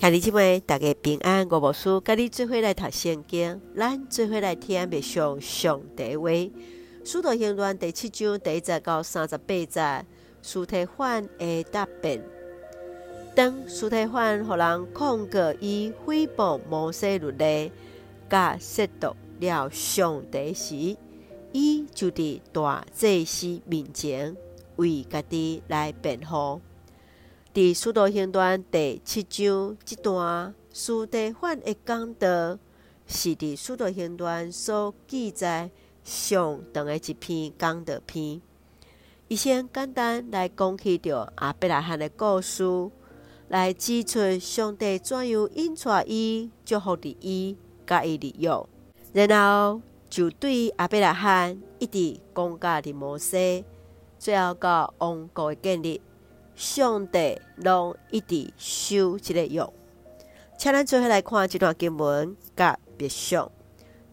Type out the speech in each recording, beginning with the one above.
兄弟姐妹，大家平安。我无事，甲你做伙来读圣经，咱做伙来听默想上帝话。使徒行传第七章第一节到三十八节，司提反的答辩。当司提反互人控告伊诽谤摩西律例，甲亵渎了上帝时，伊就伫大祭司面前为家己来辩护。伫使徒行传第七章这段，司提反的讲道是伫使徒行传所记载上长的一篇讲道篇。伊先简单来讲起着阿伯拉罕的故事，来指出上帝怎样引带伊祝福伫伊甲伊利用，然后就对阿伯拉罕一直讲甲伫摩西，最后到王国的建立。上帝拢一直守这个约，请咱做伙来看这段经文甲别想，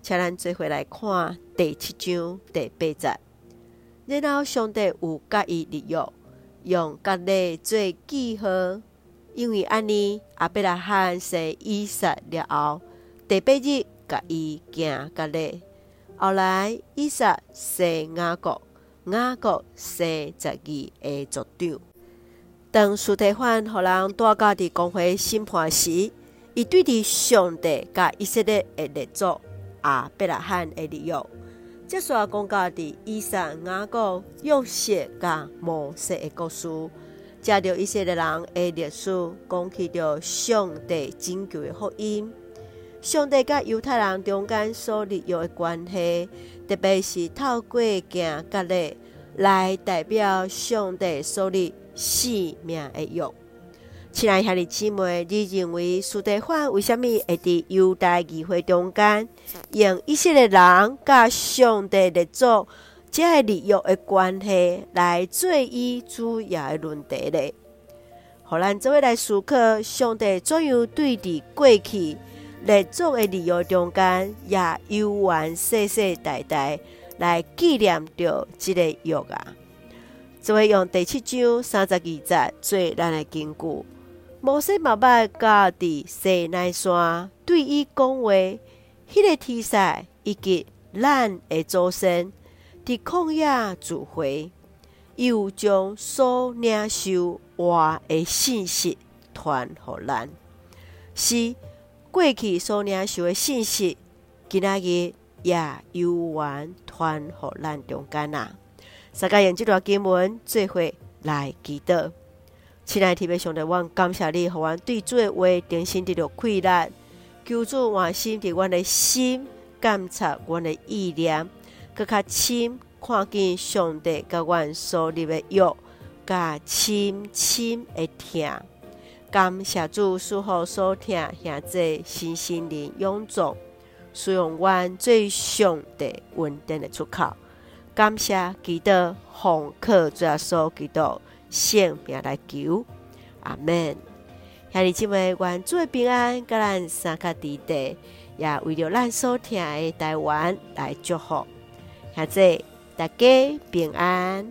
请咱做伙来看第七章第八节。然后上帝有甲伊立约，用甲勒做记号，因为安尼阿伯拉罕生以撒了后，第八日甲伊行甲勒，后来伊撒生雅各，雅各生十二个族长。当司提反互人带到伫公会审判时，伊对伫上帝甲以色列的列祖啊伯拉罕的立约，接续讲到伫伊撒、雅各、约瑟甲摩西的故事，借着以色列人的历史，讲起着上帝拯救的福音。上帝甲犹太人中间所立约的关系，特别是透过行甲勒来代表上帝所立。生命的约，亲爱兄弟姊妹，你认为司提反为虾米会伫犹太议会中间用以色列人甲上帝列祖这个立约的关系来做伊主要的论题呢？互咱做伙来思考，上帝怎样对伫过去列祖的立约中间，也悠远世世代代来纪念着这个约啊？就会用第七章三十二节做咱的根据。摩西妈妈家伫西奈山对伊讲话，迄、个题材以及咱的祖先伫旷野聚会，又将所领受话的信息传互咱，是过去所领受的信息，今仔日也悠远传互咱中间啊。大家用这段经文做伙来祈祷，亲爱的天父上帝，阮感谢你，互阮对主的话重新得到开力，求主换心伫阮的心，监察阮的意念，更较深看见上帝甲阮所立的约，甲深深的听。感谢主赐福所听，现在新心灵永壮，使用阮最上帝稳定的出口。感谢基督奉靠主耶稣基督性命来求，阿门。兄弟姊妹，愿主的平安，甲咱三脚地地，也为着咱所听的台湾来祝福。现在大家平安。